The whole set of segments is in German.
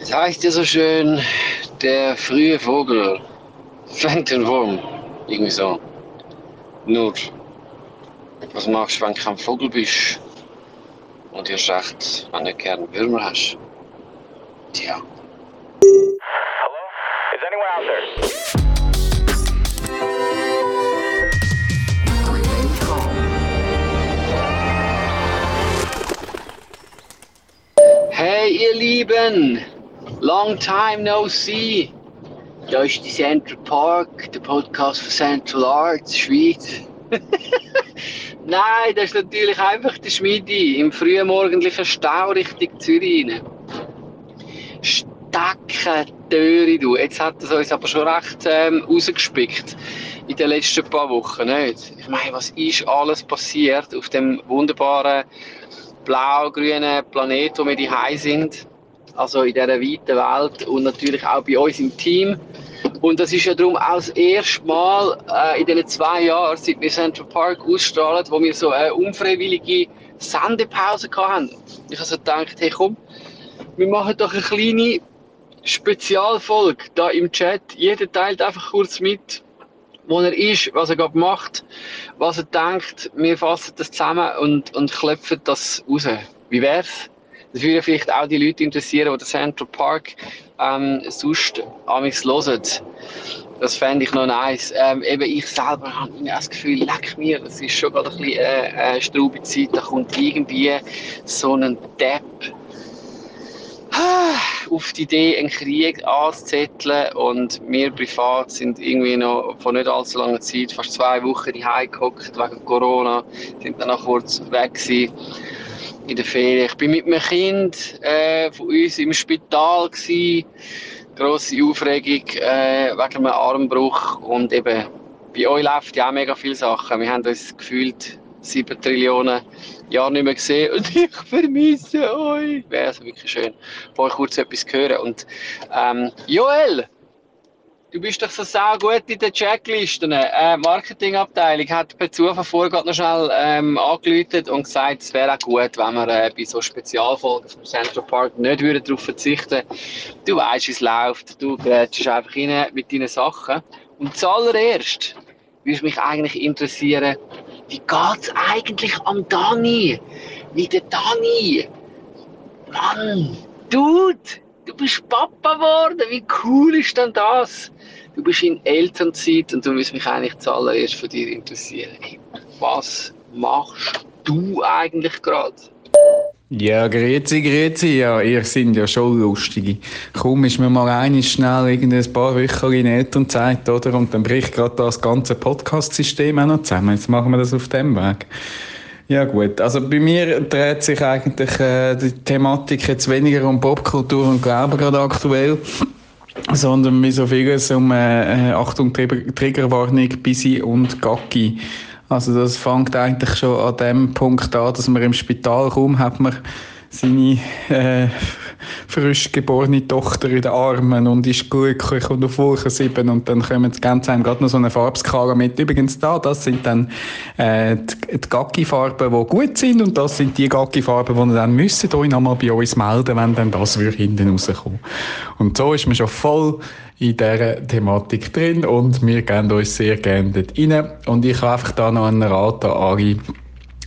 Es heißt ja so schön, der frühe Vogel fängt den Wurm. Irgendwie so. Nur, was machst du, wenn du kein Vogel bist? Und erst recht, wenn du gerne Würmer hast? Tja. Hello? Is anyone out there? Hey ihr Lieben, long time no see. Da ist die Central Park, der Podcast von Central Arts Schweiz. Nein, das ist natürlich einfach der Schmidi im frühmorgendlichen Stau Richtung Zürich rein. Stecken Töre, du. Jetzt hat es uns aber schon recht ähm, rausgespickt in den letzten paar Wochen, nicht? Ich meine, was ist alles passiert auf dem wunderbaren blau-grünen Planet, wo wir die sind. Also in dieser weiten Welt und natürlich auch bei uns im Team. Und das ist ja darum auch das erste Mal äh, in diesen zwei Jahren, seit wir Central Park ausstrahlen, wo wir so eine unfreiwillige Sendepause hatten. Ich habe so gedacht, hey komm, wir machen doch eine kleine Spezialfolge da im Chat. Jeder teilt einfach kurz mit, wo er ist, was er gerade macht, was er denkt. Wir fassen das zusammen und, und klopfen das raus. Wie wär's? Das würde vielleicht auch die Leute interessieren, die den Central Park ähm, sonst amigs hören. Das fände ich noch nice. Ähm, eben ich selber habe das Gefühl, leck mir, das ist schon gerade ein bisschen äh, äh, straube Zeit, da kommt irgendwie so ein Depp auf die Idee, einen Krieg anzuzetteln und wir privat sind irgendwie noch vor nicht allzu langer Zeit, fast zwei Wochen die gehockt wegen Corona, sind dann auch kurz weg gewesen in der Ferien. Ich bin mit einem Kind äh, von uns im Spital gewesen, grosse Aufregung äh, wegen einem Armbruch und eben bei euch läuft ja auch mega viele Sachen. Wir haben uns gefühlt sieben Trillionen Jahre nicht mehr gesehen und ich vermisse euch. Wäre also wirklich schön, von euch kurz etwas zu hören. Und ähm, Joel, du bist doch so sau gut in den Checklisten. Äh, Marketingabteilung hat per Zufall vorher noch schnell ähm, angeläutet und gesagt, es wäre auch gut, wenn wir äh, bei so Spezialfolgen vom Central Park nicht würden darauf verzichten Du weißt, wie es läuft. Du grätschst einfach rein mit deinen Sachen. Und zuallererst würde mich eigentlich interessieren, wie geht's eigentlich am Dani? Wie der Dani? Mann, Dude, du bist Papa geworden. Wie cool ist denn das? Du bist in Elternzeit und du müsst mich eigentlich zuallererst von dir interessieren. Was machst du eigentlich gerade? Ja, grüezi, grüezi. Ja, ihr seid ja schon lustige. Komm, ist mir mal eine schnell irgendein paar Wochen in Elternzeit, oder? Und dann bricht gerade das ganze Podcast-System auch noch zusammen. Jetzt machen wir das auf dem Weg. Ja gut, also bei mir dreht sich eigentlich äh, die Thematik jetzt weniger um Popkultur und Glauben gerade aktuell, sondern wie so vieles um äh, Achtung, Trigger- Triggerwarnung, Bisi und Gacki. Also das fängt eigentlich schon an dem Punkt an, dass man im Spitalraum hat man seine äh, frisch geborene Tochter in den Armen und ist glücklich und auf Wolke 7 und dann kommen die ganz einem gerade noch so eine Farbskala mit. Übrigens da, das sind dann äh, die, die Gacki-Farben, die gut sind und das sind die Gacki-Farben, die ihr dann müsst euch nochmal bei uns melden, wenn dann das hinten rauskommen. Und so ist man schon voll in dieser Thematik drin und wir gehen uns sehr gerne dort rein. Und ich habe einfach da noch einen Rat an alle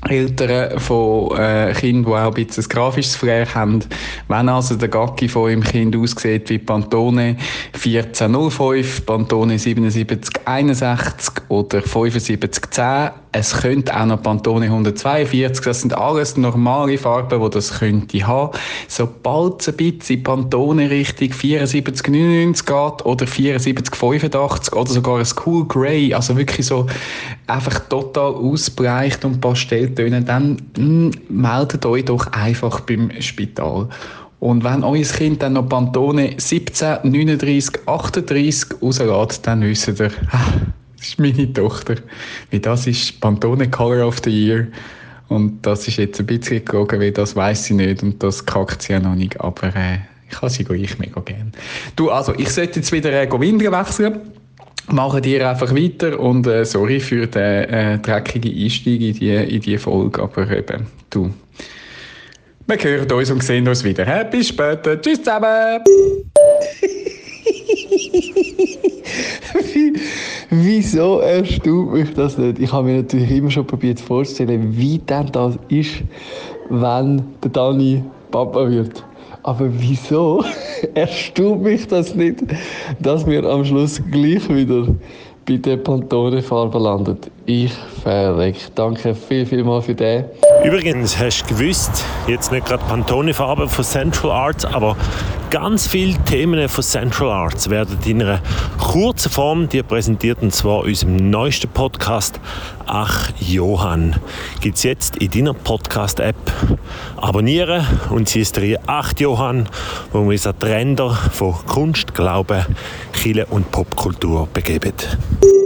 Eltern von äh, Kindern, die auch ein bisschen ein grafisches Flair haben. Wenn also der Gacki von eurem Kind aussieht wie Pantone 1405, Pantone 7761 oder 7510, es könnte auch noch Pantone 142, das sind alles normale Farben, die das könnte haben. Sobald es ein bisschen Pantone Richtung 7499 geht oder 7485 oder sogar ein Cool Grey, also wirklich so einfach total ausbleicht und Pastelltöne, dann mh, meldet euch doch einfach beim Spital. Und wenn euer Kind dann noch Pantone 17, 39, 38 rauslässt, dann wisst ihr, ah, das ist meine Tochter. Wie das ist Pantone Color of the Year. Und das ist jetzt ein bisschen gelogen, weil das weiß sie nicht und das kackt sie ja noch nicht. Aber äh, ich habe sie ich mega gern. Du, also, ich sollte jetzt wieder äh, Windeln wechseln. Machen dir einfach weiter und äh, sorry für den äh, dreckigen Einstieg in die, in die Folge, aber eben, du. Wir hören uns und sehen uns wieder. Bis später. Tschüss zusammen. Wie, wieso erstaunt mich das nicht? Ich habe mir natürlich immer schon probiert vorzustellen, wie denn das ist, wenn der Dani Papa wird. Aber wieso erstaunt mich das nicht, dass wir am Schluss gleich wieder bei der Pantone-Farbe landet? Ich verreck. Danke viel, viel mal für den. Übrigens, hast du gewusst, jetzt nicht gerade Pantone-Farbe von Central Arts, aber ganz viele Themen von Central Arts werden in einer kurzen Form dir präsentiert, und zwar unserem neuesten Podcast Ach Johann. Gibt es jetzt in deiner Podcast-App abonnieren und sie ist der Ach Johann, wo wir uns an die Ränder von Kunst, Glauben, Kirche und Popkultur begeben.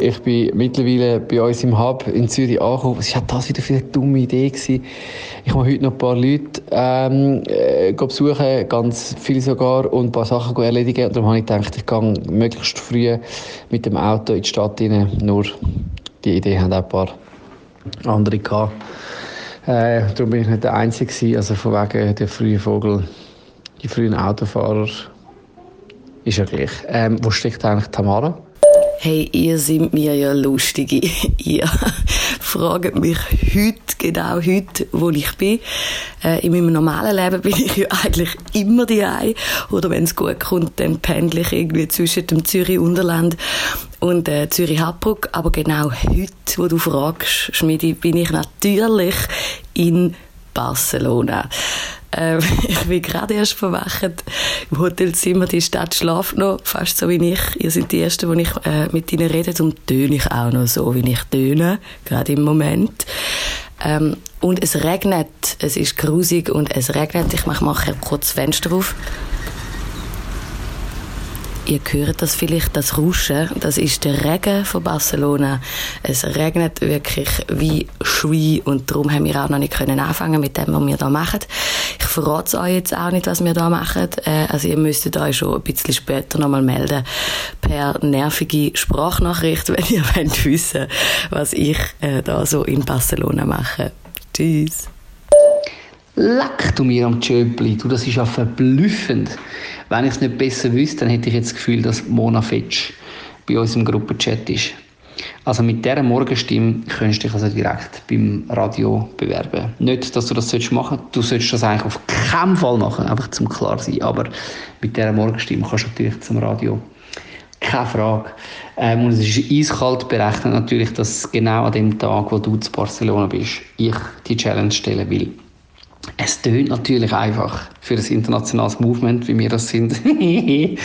Ich bin mittlerweile bei uns im Hub in Zürich angekommen. Was war das wieder für eine dumme Idee? Gewesen? Ich habe heute noch ein paar Leute ähm, äh, besuchen, ganz viele sogar, und ein paar Sachen erledigen. Und darum habe ich gedacht, ich gehe möglichst früh mit dem Auto in die Stadt rein. Nur die Idee haben auch ein paar andere gehabt. Äh, darum bin ich nicht der Einzige gewesen. Also von wegen der frühen Vogel, die frühen Autofahrer, ist ja gleich. Ähm, wo steckt eigentlich Tamara? Hey, ihr seid mir ja lustige. ihr fragt mich heute, genau heute, wo ich bin. Äh, in meinem normalen Leben bin ich ja eigentlich immer die Oder wenn es gut kommt, dann pendle ich irgendwie zwischen dem Zürich Unterland und äh, Zürich Hauptbruck. Aber genau heute, wo du fragst, Schmidi, bin ich natürlich in Barcelona. Ähm, ich bin gerade erst verwacht im Hotelzimmer. Die Stadt schlaft noch, fast so wie ich. Ihr seid die Ersten, die ich äh, mit ihnen rede. Und töne ich auch noch so, wie ich töne, gerade im Moment. Ähm, und es regnet. Es ist grusig und es regnet. Ich mache mal kurz das Fenster auf. Ihr hört das vielleicht, das Rauschen, das ist der Regen von Barcelona. Es regnet wirklich wie Schwein und darum haben wir auch noch nicht können anfangen mit dem, was wir da machen. Ich verrate euch jetzt auch nicht, was wir da machen. Äh, also ihr müsstet euch schon ein bisschen später nochmal melden per nervige Sprachnachricht, wenn ihr wollt wissen, was ich äh, da so in Barcelona mache. Tschüss. Leck du mir am Tschöpli, du, das ist ja verblüffend. Wenn ich es nicht besser wüsste, dann hätte ich jetzt das Gefühl, dass Mona Fetsch bei uns im Gruppenchat ist. Also mit dieser Morgenstimme könntest du dich also direkt beim Radio bewerben. Nicht, dass du das machen solltest, du solltest das eigentlich auf keinen Fall machen, einfach zum klar sein. Aber mit dieser Morgenstimme kannst du natürlich zum Radio. Keine Frage. Ähm, und es ist eiskalt berechnet natürlich, dass genau an dem Tag, wo du zu Barcelona bist, ich die Challenge stellen will. Es tönt natürlich einfach für das internationales Movement, wie wir das sind.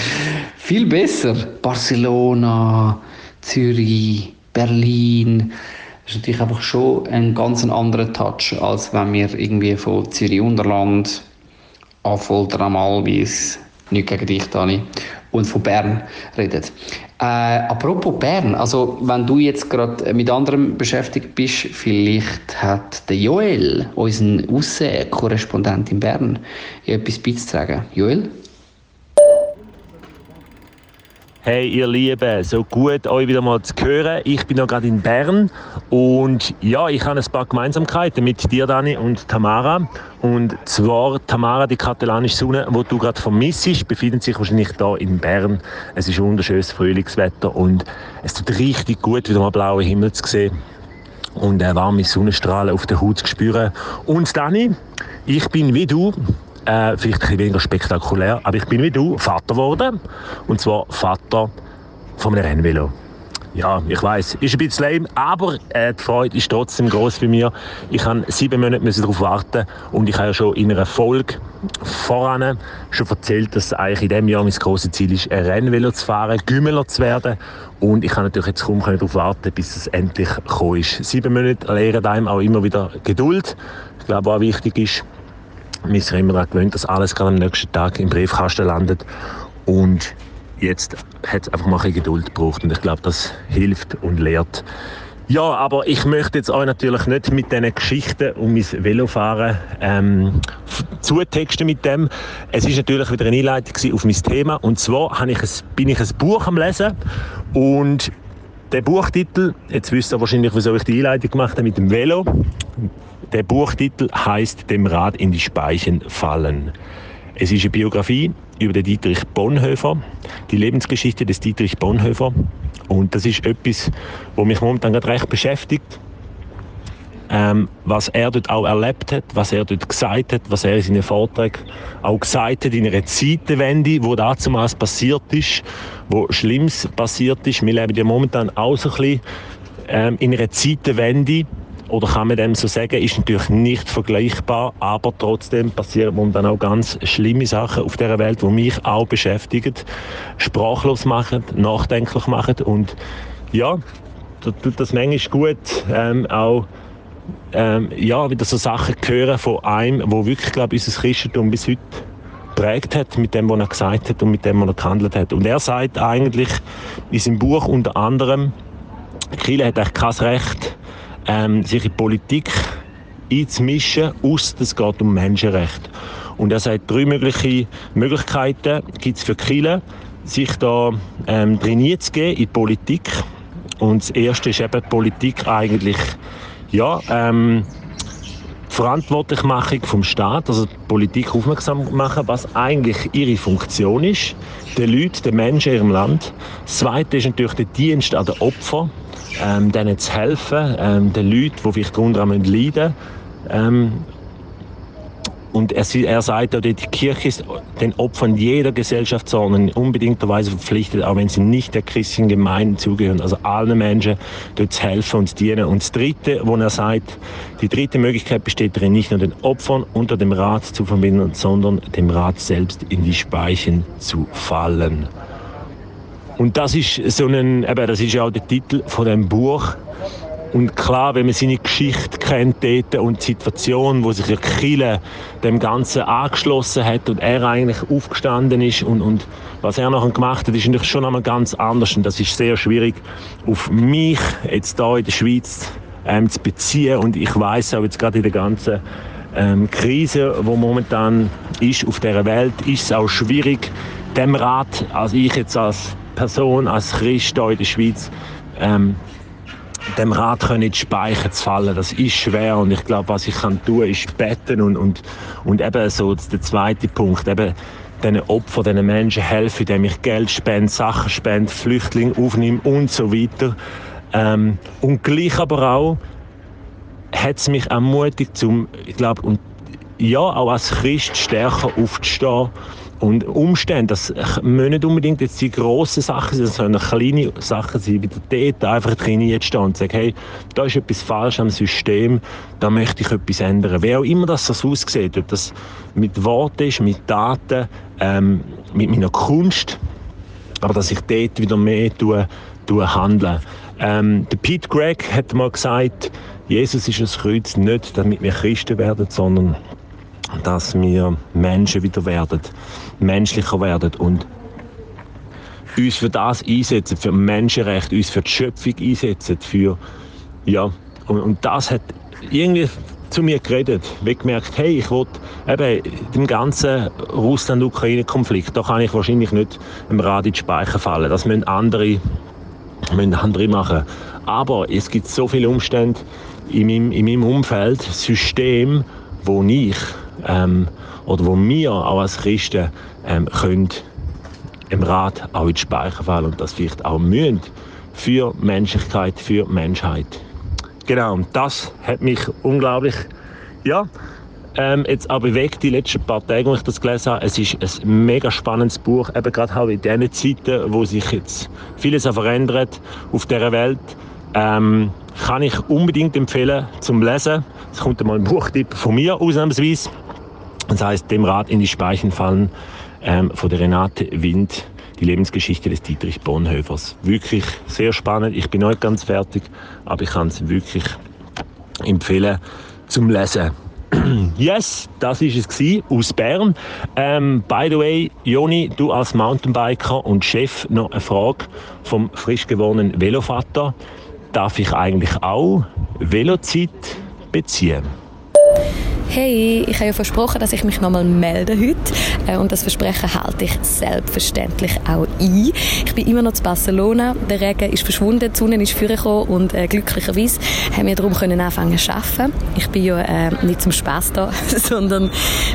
Viel besser. Barcelona, Zürich, Berlin. Das ist natürlich einfach schon ein ganz anderer Touch, als wenn wir irgendwie von Zürich Unterland, Affolter am Albis, nicht gegen dich, Dani, und von Bern reden. Äh, apropos Bern, also wenn du jetzt gerade mit anderem beschäftigt bist, vielleicht hat der Joel, unseren Außenkorrespondent in Bern, etwas beizutragen. Joel? Hey ihr Lieben, so gut euch wieder mal zu hören. Ich bin noch gerade in Bern und ja, ich habe ein paar Gemeinsamkeiten mit dir, Dani, und Tamara. Und zwar Tamara, die katalanische Sonne, wo du gerade vermisst, befindet sich wahrscheinlich da in Bern. Es ist wunderschönes Frühlingswetter und es tut richtig gut, wieder mal blauen Himmel zu sehen und äh, warme Sonnenstrahlen auf der Haut zu spüren. Und Dani, ich bin wie du äh, vielleicht ein bisschen weniger spektakulär, aber ich bin wie du Vater geworden. Und zwar Vater von einem Rennvelo. Ja, ich weiß, ist ein bisschen lame, aber äh, die Freude ist trotzdem groß bei mir. Ich habe sieben Monate darauf warten und ich habe ja schon in einer Folge voran schon erzählt, dass eigentlich in diesem Jahr mein grosses Ziel ist, ein Rennvelo zu fahren, Gümmeler zu werden. Und ich kann natürlich jetzt kaum darauf warten, bis es endlich gekommen ist. Sieben Monate lehren einem auch immer wieder Geduld. Ich glaube, was wichtig ist, wir sind immer daran gewöhnt, dass alles gerade am nächsten Tag im Briefkasten landet. Und jetzt hat es einfach mal ein Geduld gebraucht. Und ich glaube, das hilft und lehrt. Ja, aber ich möchte jetzt euch natürlich nicht mit diesen Geschichten um mein Velofahren ähm, zutexten mit dem. Es ist natürlich wieder eine Einleitung auf mein Thema. Und zwar ich ein, bin ich ein Buch am Lesen und der Buchtitel, jetzt wisst ihr wahrscheinlich, wieso ich die Einleitung gemacht habe mit dem Velo. Der Buchtitel heißt Dem Rad in die Speichen fallen. Es ist eine Biografie über den Dietrich Bonhoeffer, die Lebensgeschichte des Dietrich Bonhoeffer. Und das ist etwas, was mich momentan gerade recht beschäftigt. Ähm, was er dort auch erlebt hat, was er dort gesagt hat, was er in seinen Vorträgen auch gesagt hat in einer Zeitenwende, wo damals passiert ist, wo Schlimmes passiert ist. Wir leben ja momentan auch so ein bisschen ähm, in einer Zeitenwende, oder kann man dem so sagen, ist natürlich nicht vergleichbar, aber trotzdem passieren momentan auch ganz schlimme Sachen auf der Welt, die mich auch beschäftigen, sprachlos machen, nachdenklich machen und ja, da tut das manchmal gut, ähm, auch ähm, ja, wieder so Sachen hören von einem, wo wirklich, glaube ich, unser Christentum bis heute prägt hat mit dem, was er gesagt hat und mit dem, was er gehandelt hat. Und er sagt eigentlich in seinem Buch unter anderem, Kiel hat eigentlich kein Recht, ähm, sich in Politik einzumischen, aus es geht um Menschenrechte. Und er sagt, drei mögliche Möglichkeiten gibt es für Kiel, sich da ähm, trainiert zu gehen in Politik. Und das erste ist eben Politik eigentlich, ja, ähm, Verantwortlichmachung vom Staat, also die Politik aufmerksam machen, was eigentlich ihre Funktion ist, den Leuten, den Menschen in ihrem Land. Das Zweite ist natürlich der Dienst an den Opfern ähm, denen zu helfen, ähm, den Leuten, die vielleicht darunter leiden müssen. Ähm, und er, er sagt die Kirche ist den Opfern jeder Gesellschaftsordnung unbedingterweise verpflichtet, auch wenn sie nicht der christlichen Gemeinde zugehören. Also allen Menschen dort zu helfen und zu dienen. Und das Dritte, wo er sagt, die dritte Möglichkeit besteht darin, nicht nur den Opfern unter dem Rat zu verbinden, sondern dem Rat selbst in die Speichen zu fallen. Und das ist so ein, eben, das ist ja auch der Titel von dem Buch. Und klar, wenn man seine Geschichte kennt dort und die Situation, wo sich der Kille dem Ganzen angeschlossen hat und er eigentlich aufgestanden ist und, und was er nachher gemacht hat, ist natürlich schon einmal ganz anders. Und das ist sehr schwierig auf mich jetzt hier in der Schweiz ähm, zu beziehen. Und ich weiß auch jetzt gerade in der ganzen ähm, Krise, wo momentan ist auf der Welt, ist es auch schwierig, dem Rat, als ich jetzt als Person, als Christ hier in der Schweiz, ähm, dem Rat können in die Speicher zu fallen. Das ist schwer und ich glaube, was ich kann tun, ist beten und, und, und eben so der zweite Punkt, eben diesen Opfern, diesen Menschen helfen, indem ich Geld spende, Sachen spende, Flüchtlinge aufnehme und so weiter. Ähm, und gleich aber auch hat es mich ermutigt, zum, ich glaube, und ja, auch als Christ stärker aufzustehen und Umstände, das müssen nicht unbedingt jetzt die grossen Sachen sein, können kleine Sachen sein, wie dort einfach trainiert stehen und sagen, hey, da ist etwas falsch am System, da möchte ich etwas ändern. Wer auch immer das so aussieht, ob das mit Worten ist, mit Daten, ähm, mit meiner Kunst, aber dass ich dort wieder mehr tue, tue handeln. Ähm, der Pete Gregg hat mal gesagt, Jesus ist das Kreuz nicht, damit wir Christen werden, sondern dass wir Menschen wieder werden, menschlicher werden und uns für das einsetzen, für Menschenrechte, uns für die Schöpfung einsetzen, für, ja, und, und das hat irgendwie zu mir geredet, wie gemerkt, hey, ich will eben dem ganzen Russland-Ukraine-Konflikt, da kann ich wahrscheinlich nicht im Rad in die Speicher fallen, das müssen andere, müssen andere machen. Aber es gibt so viele Umstände in meinem, in meinem Umfeld, System, wo ich ähm, oder wo wir auch als Christen ähm, können im Rat auch in die Speicher fallen und das vielleicht auch müssen für Menschlichkeit, für Menschheit. Genau, und das hat mich unglaublich, ja, ähm, jetzt auch bewegt die letzten paar Tage, wo ich das gelesen habe. Es ist ein mega spannendes Buch, eben gerade auch in diesen Zeiten, wo sich jetzt vieles verändert auf dieser Welt. Ähm, kann ich unbedingt empfehlen zum Lesen. Es kommt einmal ein Buchtipp von mir ausnahmsweise. Das heißt, dem Rat in die Speichen fallen ähm, von der Renate Wind, die Lebensgeschichte des Dietrich Bonhoeffers. Wirklich sehr spannend. Ich bin nicht ganz fertig, aber ich kann es wirklich empfehlen zum Lesen. Yes, das ist es gewesen, aus Bern. Ähm, by the way, Joni, du als Mountainbiker und Chef noch eine Frage vom frisch gewordenen Velovater. Darf ich eigentlich auch Velozeit beziehen? Hey, ich habe ja versprochen, dass ich mich nochmal melde heute äh, und das Versprechen halte ich selbstverständlich auch ein. Ich bin immer noch zu Barcelona, der Regen ist verschwunden, die Sonne ist vorgekommen und äh, glücklicherweise haben wir darum können anfangen zu arbeiten. Ich bin ja äh, nicht zum Spaß da, sondern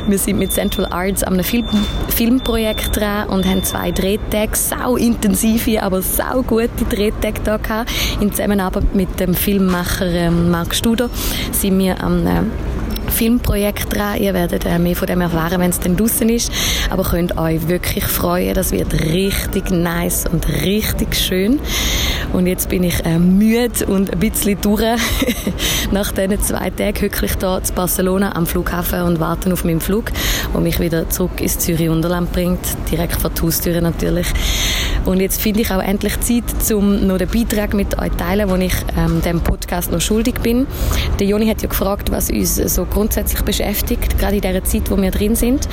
wir sind mit Central Arts an einem Film Filmprojekt dran und haben zwei Drehtage, sau intensive, aber sau gute Drehtage da gehabt. In Zusammenarbeit mit dem Filmemacher ähm, Marc Studer sind wir am äh, Filmprojekt dran. Ihr werdet äh, mehr von dem erfahren, wenn es dann draußen ist. Aber könnt euch wirklich freuen. Das wird richtig nice und richtig schön. Und jetzt bin ich äh, müde und ein bisschen durch. Nach diesen zwei Tagen hücke ich hier zu Barcelona am Flughafen und warte auf meinen Flug, der mich wieder zurück ins Zürich Unterland bringt. Direkt vor die Haustüre natürlich. Und jetzt finde ich auch endlich Zeit, um noch den Beitrag mit euch zu teilen, wo ich ähm, dem Podcast noch schuldig bin. Der Joni hat ja gefragt, was uns so grundsätzlich beschäftigt, gerade in der Zeit, wo wir drin sind.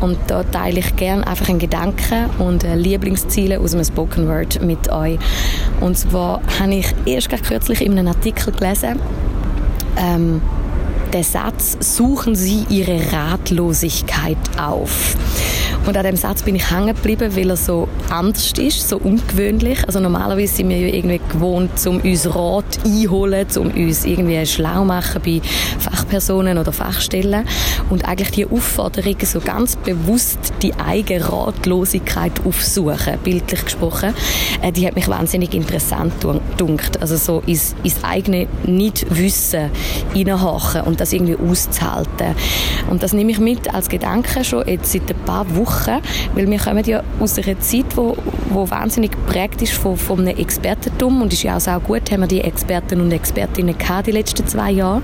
Und da teile ich gerne einfach einen Gedanken und äh, Lieblingsziele aus einem Spoken Word mit euch. Und zwar habe ich erst kürzlich in einem Artikel gelesen, ähm, der Satz, suchen Sie Ihre Ratlosigkeit auf. Und an dem Satz bin ich hängen geblieben, weil er so anders ist, so ungewöhnlich. Also normalerweise sind wir ja irgendwie gewohnt, um uns Rat einholen, um uns irgendwie schlau machen bei Fachpersonen oder Fachstellen. Und eigentlich die Aufforderung, so ganz bewusst die eigene Ratlosigkeit aufsuchen, bildlich gesprochen, äh, die hat mich wahnsinnig interessant gedunkt. Also so ins, ins eigene Nicht-Wissen reinhaken und das irgendwie auszuhalten. Und das nehme ich mit als Gedanke schon jetzt seit ein paar Wochen Woche, weil wir kommen ja aus einer Zeit, wo, wo wahnsinnig geprägt ist von, von einem Expertentum und ist ja auch gut, haben wir die Experten und Expertinnen gehabt die letzten zwei Jahre.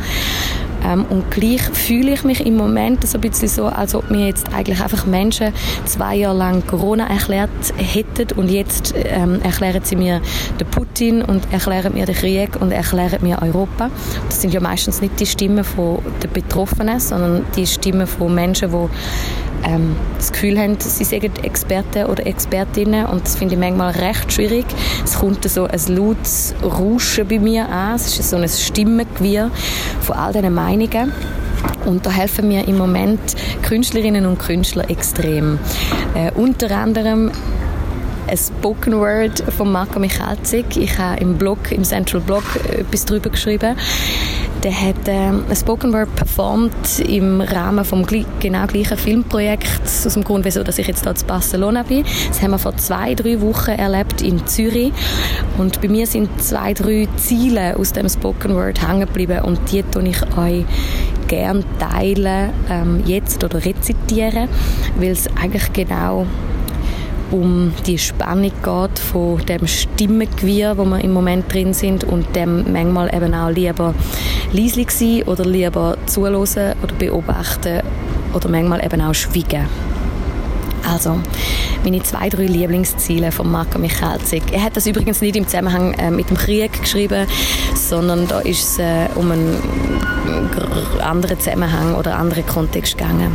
Ähm, und gleich fühle ich mich im Moment so ein bisschen so, als ob mir jetzt eigentlich einfach Menschen zwei Jahre lang Corona erklärt hätten und jetzt ähm, erklären sie mir den Putin und erklären mir den Krieg und erklären mir Europa. Das sind ja meistens nicht die Stimmen den Betroffenen, sondern die Stimmen von Menschen, die ähm, das Gefühl haben, sie seien Experten oder Expertinnen und das finde ich manchmal recht schwierig. Es kommt so ein lautes Rauschen bei mir an, es ist so ein Stimmengewirr von all diesen Meinungen. Und da helfen mir im Moment Künstlerinnen und Künstler extrem. Äh, unter anderem ein Spoken Word von Marco Michalzig. Ich habe im Blog, im Central Blog etwas darüber geschrieben. Der hat äh, Spoken Word performt im Rahmen vom genau gleichen Filmprojekt, aus dem Grund, wieso dass ich jetzt hier in Barcelona bin. Das haben wir vor zwei, drei Wochen erlebt in Zürich. Und bei mir sind zwei, drei Ziele aus dem Spoken Word hängen geblieben und die tue ich euch gerne teilen, ähm, jetzt oder rezitieren, weil es eigentlich genau um die Spannung geht von dem Stimmengewirr, wo wir im Moment drin sind und dem manchmal eben auch lieber leise sein oder lieber zuhören oder beobachten oder manchmal eben auch schweigen. Also, meine zwei, drei Lieblingsziele von Marco Michalzig. Er hat das übrigens nicht im Zusammenhang äh, mit dem Krieg geschrieben, sondern da ist es äh, um einen anderen Zusammenhang oder anderen Kontext gegangen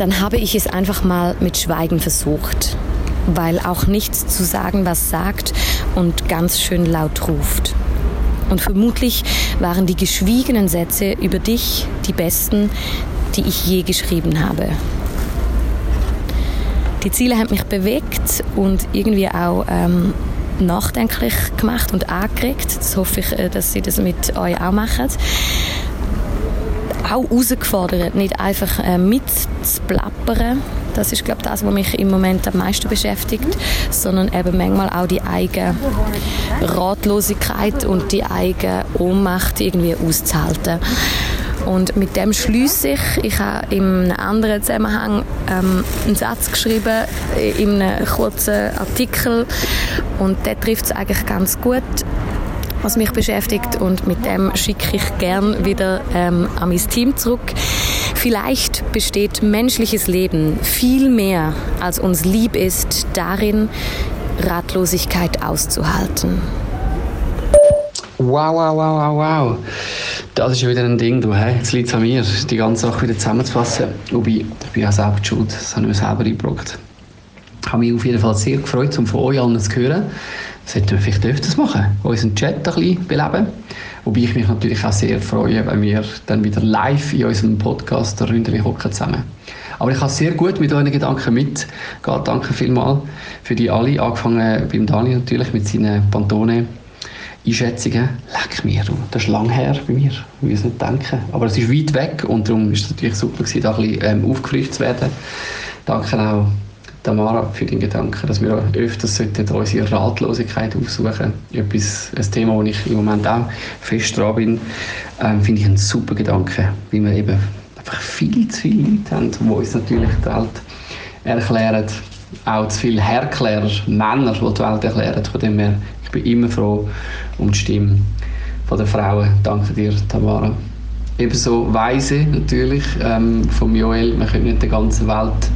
dann habe ich es einfach mal mit Schweigen versucht, weil auch nichts zu sagen, was sagt und ganz schön laut ruft. Und vermutlich waren die geschwiegenen Sätze über dich die besten, die ich je geschrieben habe. Die Ziele haben mich bewegt und irgendwie auch ähm, nachdenklich gemacht und angeregt. Das hoffe ich, äh, dass Sie das mit euch auch machen auch herausgefordert, nicht einfach äh, mitzuplappern. Das ist, glaube das, was mich im Moment am meisten beschäftigt, sondern eben manchmal auch die eigene Ratlosigkeit und die eigene Ohnmacht irgendwie auszuhalten. Und mit dem schließe ich. Ich habe in einem anderen Zusammenhang ähm, einen Satz geschrieben, in einem kurzen Artikel. Und der trifft es eigentlich ganz gut was mich beschäftigt und mit dem schicke ich gern wieder ähm, an mein Team zurück. Vielleicht besteht menschliches Leben viel mehr, als uns lieb ist, darin, Ratlosigkeit auszuhalten. Wow, wow, wow, wow, wow. Das ist wieder ein Ding, du. Hey? Jetzt liegt es an mir, die ganze Sache wieder zusammenzufassen. Wobei, ich bin ja selber schuld, das habe ich mir selber eingebrockt. habe mich auf jeden Fall sehr gefreut, um von euch allen zu hören. Sollten wir vielleicht öfters machen, unseren Chat ein bisschen beleben. Wobei ich mich natürlich auch sehr freue, wenn wir dann wieder live in unserem Podcast Ründeli hocken zusammen. Aber ich habe sehr gut mit euren Gedanken mitgehen. Danke vielmals für die alle. Angefangen beim Dani natürlich mit seinen Pantone. Einschätzungen, leck mir, das ist lang her bei mir, ich will es nicht denken. Aber es ist weit weg und darum ist es natürlich super, gewesen, da ein bisschen ähm, aufgefrischt zu werden. Danke auch Tamara für den Gedanken, dass wir öfters unsere Ratlosigkeit aufsuchen Etwas, ein Thema, wo ich im Moment auch fest dran bin, ähm, finde ich ein super Gedanke, weil wir eben einfach viel zu viele Leute haben, die uns natürlich die Welt erklären, auch zu viele Herklärer, Männer, die die Welt erklären. Von dem her, ich bin immer froh um die Stimme der Frauen. Danke dir, Tamara. Ebenso Weise natürlich ähm, von Joel. Wir können nicht die ganze Welt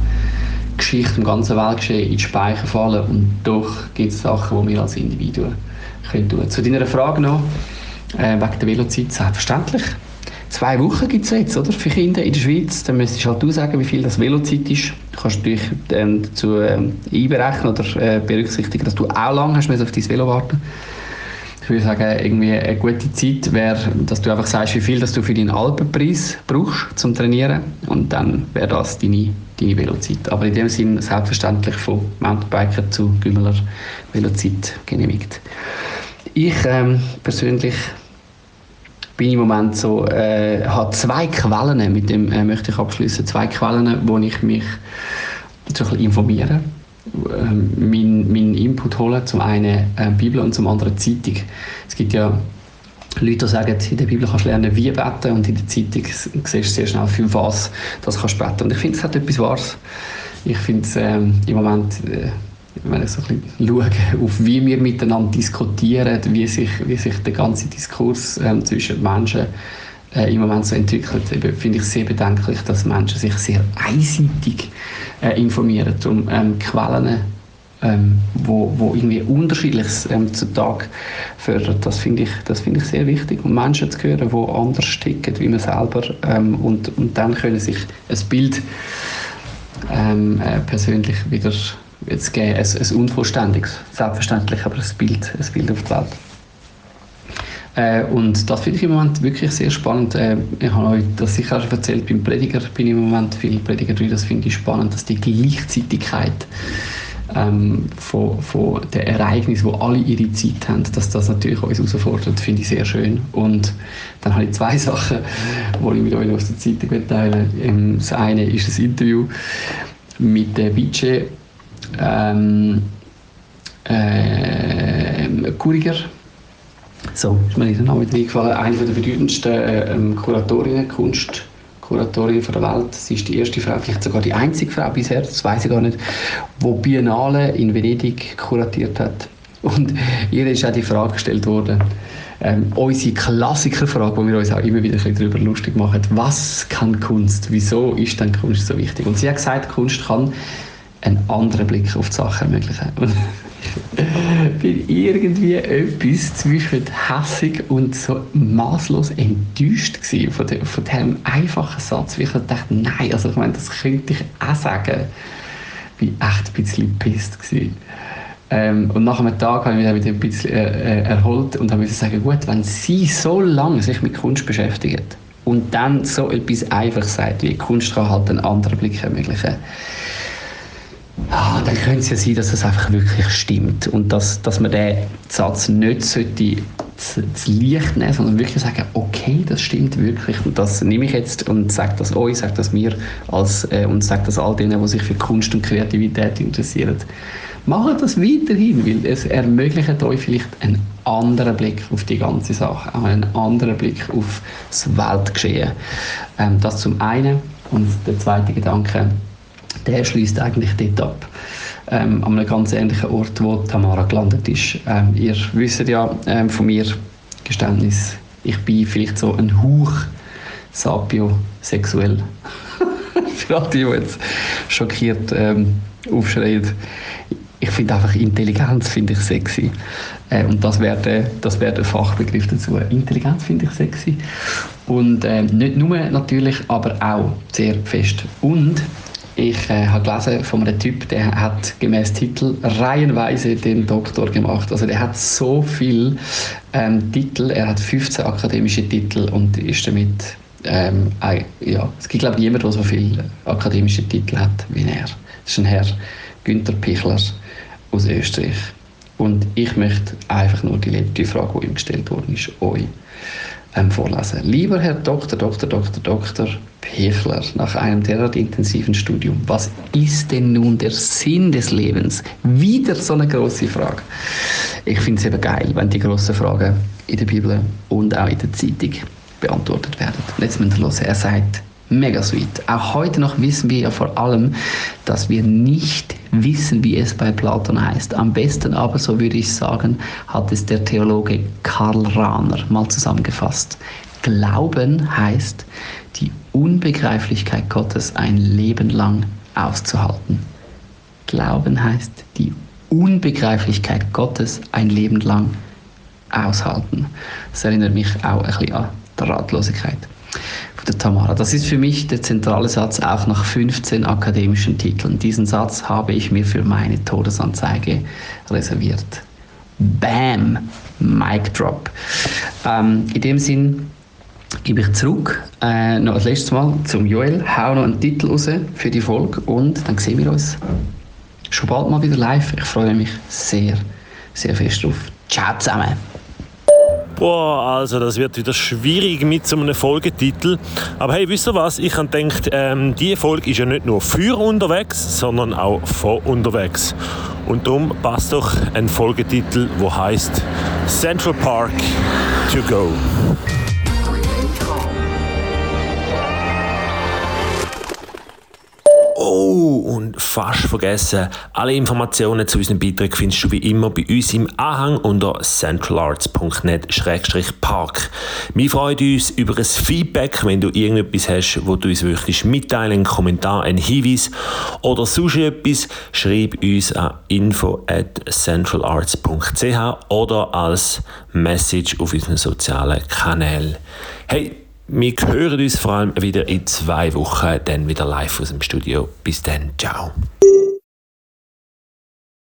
Geschichte, im ganzen Weltgeschehen in die Speicher fallen und doch gibt es Sachen, die wir als Individuen können tun. Zu deiner Frage noch, äh, wegen der Velozeit, selbstverständlich. Zwei Wochen gibt es jetzt, oder, für Kinder in der Schweiz. Dann müsstest du halt sagen, wie viel das Velozeit ist. Du kannst natürlich ähm, dazu ähm, einberechnen oder äh, berücksichtigen, dass du auch lange hast auf dein Velo warten ich würde sagen, irgendwie eine gute Zeit wäre, dass du einfach sagst, wie viel dass du für deinen Alpenpreis brauchst zum Trainieren und dann wäre das deine, deine Velozeit. Aber in dem Sinn selbstverständlich von Mountainbiker zu Gümmeler Velozeit genehmigt. Ich ähm, persönlich bin im Moment so, äh, habe zwei Quellen, mit dem äh, möchte ich abschließen, zwei Quellen, wo ich mich so ein informiere ähm, meinen mein Input holen. Zum einen äh, Bibel und zum anderen Zeitung. Es gibt ja Leute, sagen, in der Bibel kannst du lernen, wie beten und in der Zeitung siehst du sehr schnell, für was das kannst beten. Und ich finde, es hat etwas Wahres. Ich finde es ähm, im Moment, äh, wenn ich so ein bisschen schaue, auf wie wir miteinander diskutieren, wie sich, wie sich der ganze Diskurs ähm, zwischen Menschen äh, im Moment so entwickelt, finde ich sehr bedenklich, dass Menschen sich sehr einseitig äh, informieren, um ähm, Quellen ähm, wo, wo irgendwie Unterschiedliches ähm, Tag fördert. Das finde ich, das finde ich sehr wichtig. Und Menschen zu hören, die anders ticken, wie man selber. Ähm, und, und dann können sich ein Bild ähm, äh, persönlich wieder jetzt geben. Ein, ein unvollständiges, selbstverständlich, aber ein Bild, ein Bild auf die Welt. Äh, und das finde ich im Moment wirklich sehr spannend. Äh, ich habe euch das sicher schon erzählt, beim Prediger bin ich im Moment viel Prediger drin, das finde ich spannend, dass die Gleichzeitigkeit ähm, von, von den Ereignissen, wo alle ihre Zeit haben, dass das natürlich uns herausfordert, finde ich sehr schön. Und dann habe ich zwei Sachen, die ich mit euch aus der Zeitung teilen ähm, Das eine ist ein Interview mit der Budget ähm, äh, Kuriger. So, ist mir dann auch wieder eingefallen, eine der bedeutendsten äh, ähm, Kuratorinnen, Kunstkuratorin der Welt. Sie ist die erste Frau, vielleicht sogar die einzige Frau bisher, das weiß ich gar nicht, die Biennale in Venedig kuratiert hat. Und ihr ist auch die Frage gestellt worden, ähm, unsere Klassikerfrage, wo wir uns auch immer wieder darüber lustig machen, was kann Kunst? Wieso ist denn Kunst so wichtig? Und sie hat gesagt, Kunst kann einen anderen Blick auf die Sache ermöglichen. Bin irgendwie etwas zwischen hässig und so maßlos enttäuscht gewesen von, dem, von diesem einfachen Satz, wie ich dachte, nein, also ich meine, das könnte ich auch sagen. Ich war echt ein bisschen pisst Ähm, und nach einem Tag habe ich mich wieder ein bisschen äh, äh erholt und habe sagen, gut, wenn sie so lange sich mit Kunst beschäftigt und dann so etwas einfach sagt, wie Kunst kann halt einen anderen Blick ermöglichen ah, dann könnte es ja sein, dass es einfach wirklich stimmt und dass, dass man den Satz nicht sollte zu, zu Licht nehmen, sondern wirklich sagen, okay, das stimmt wirklich und das nehme ich jetzt und sage das euch, sage das mir als, äh, und sage das all denen, die sich für Kunst und Kreativität interessieren. Macht das weiterhin, weil es ermöglicht euch vielleicht einen anderen Blick auf die ganze Sache, auch einen anderen Blick auf das Weltgeschehen. Ähm, das zum einen. Und der zweite Gedanke, der schließt eigentlich dort ab. Ähm, an einem ganz ähnlichen Ort, wo Tamara gelandet ist. Ähm, ihr wisst ja ähm, von mir, Geständnis, ich bin vielleicht so ein Hauch sapiosexuell. Für alle, die jetzt schockiert ähm, aufschreien. Ich finde einfach Intelligenz finde ich sexy. Äh, und das wäre der, das wär der Fachbegriff dazu. Intelligenz finde ich sexy. Und äh, nicht nur natürlich, aber auch sehr fest. Und Ich äh, habe gelesen von einem Typ, der hat gemäß Titel reihenweise den Doktor gemacht. Also der hat so viel ähm, Titel, er hat 15 akademische Titel und ist damit ähm, ja, es gibt glaube ich niemand, der so viele akademische Titel hat wie er. Das ist ein Herr Günther Pichler aus Österreich. Und ich möchte einfach nur die letzte Frage, die ihm gestellt worden ist, euch ähm, vorlesen. Lieber Herr Dr. Dr. Dr. Dr. Pichler, nach einem derart intensiven Studium, was ist denn nun der Sinn des Lebens? Wieder so eine große Frage. Ich finde es eben geil, wenn die grossen Fragen in der Bibel und auch in der Zeitung beantwortet werden. Und jetzt müssen wir hören. Er sagt, mega sweet. Auch heute noch wissen wir ja vor allem, dass wir nicht wissen, wie es bei Platon heißt. Am besten aber, so würde ich sagen, hat es der Theologe Karl Rahner mal zusammengefasst. Glauben heißt, die Unbegreiflichkeit Gottes ein Leben lang auszuhalten. Glauben heißt, die Unbegreiflichkeit Gottes ein Leben lang aushalten. Das erinnert mich auch ein bisschen an die Ratlosigkeit von der Tamara. Das ist für mich der zentrale Satz auch nach 15 akademischen Titeln. Diesen Satz habe ich mir für meine Todesanzeige reserviert. Bam! Mic Drop. Ähm, in dem Sinn gebe ich zurück, äh, noch als letztes Mal zum Joel. Hau noch einen Titel raus für die Folge und dann sehen wir uns schon bald mal wieder live. Ich freue mich sehr, sehr fest drauf. Ciao zusammen! Boah, also das wird wieder schwierig mit so einem Folgetitel. Aber hey, wisst ihr was? Ich habe gedacht, ähm, diese Folge ist ja nicht nur für unterwegs, sondern auch vor unterwegs. Und darum passt doch ein Folgetitel, wo heißt Central Park to go. Und fast vergessen, alle Informationen zu unserem Beitrag findest du wie immer bei uns im Anhang unter centralarts.net-park. Wir freuen uns über ein Feedback, wenn du irgendetwas hast, wo du uns möchtest mitteilen, einen Kommentar, einen Hinweis oder sonst etwas, schreib uns an info at centralarts.ch oder als Message auf unseren sozialen Kanälen. Hey, wir hören uns vor allem wieder in zwei Wochen, dann wieder live aus dem Studio. Bis dann, ciao.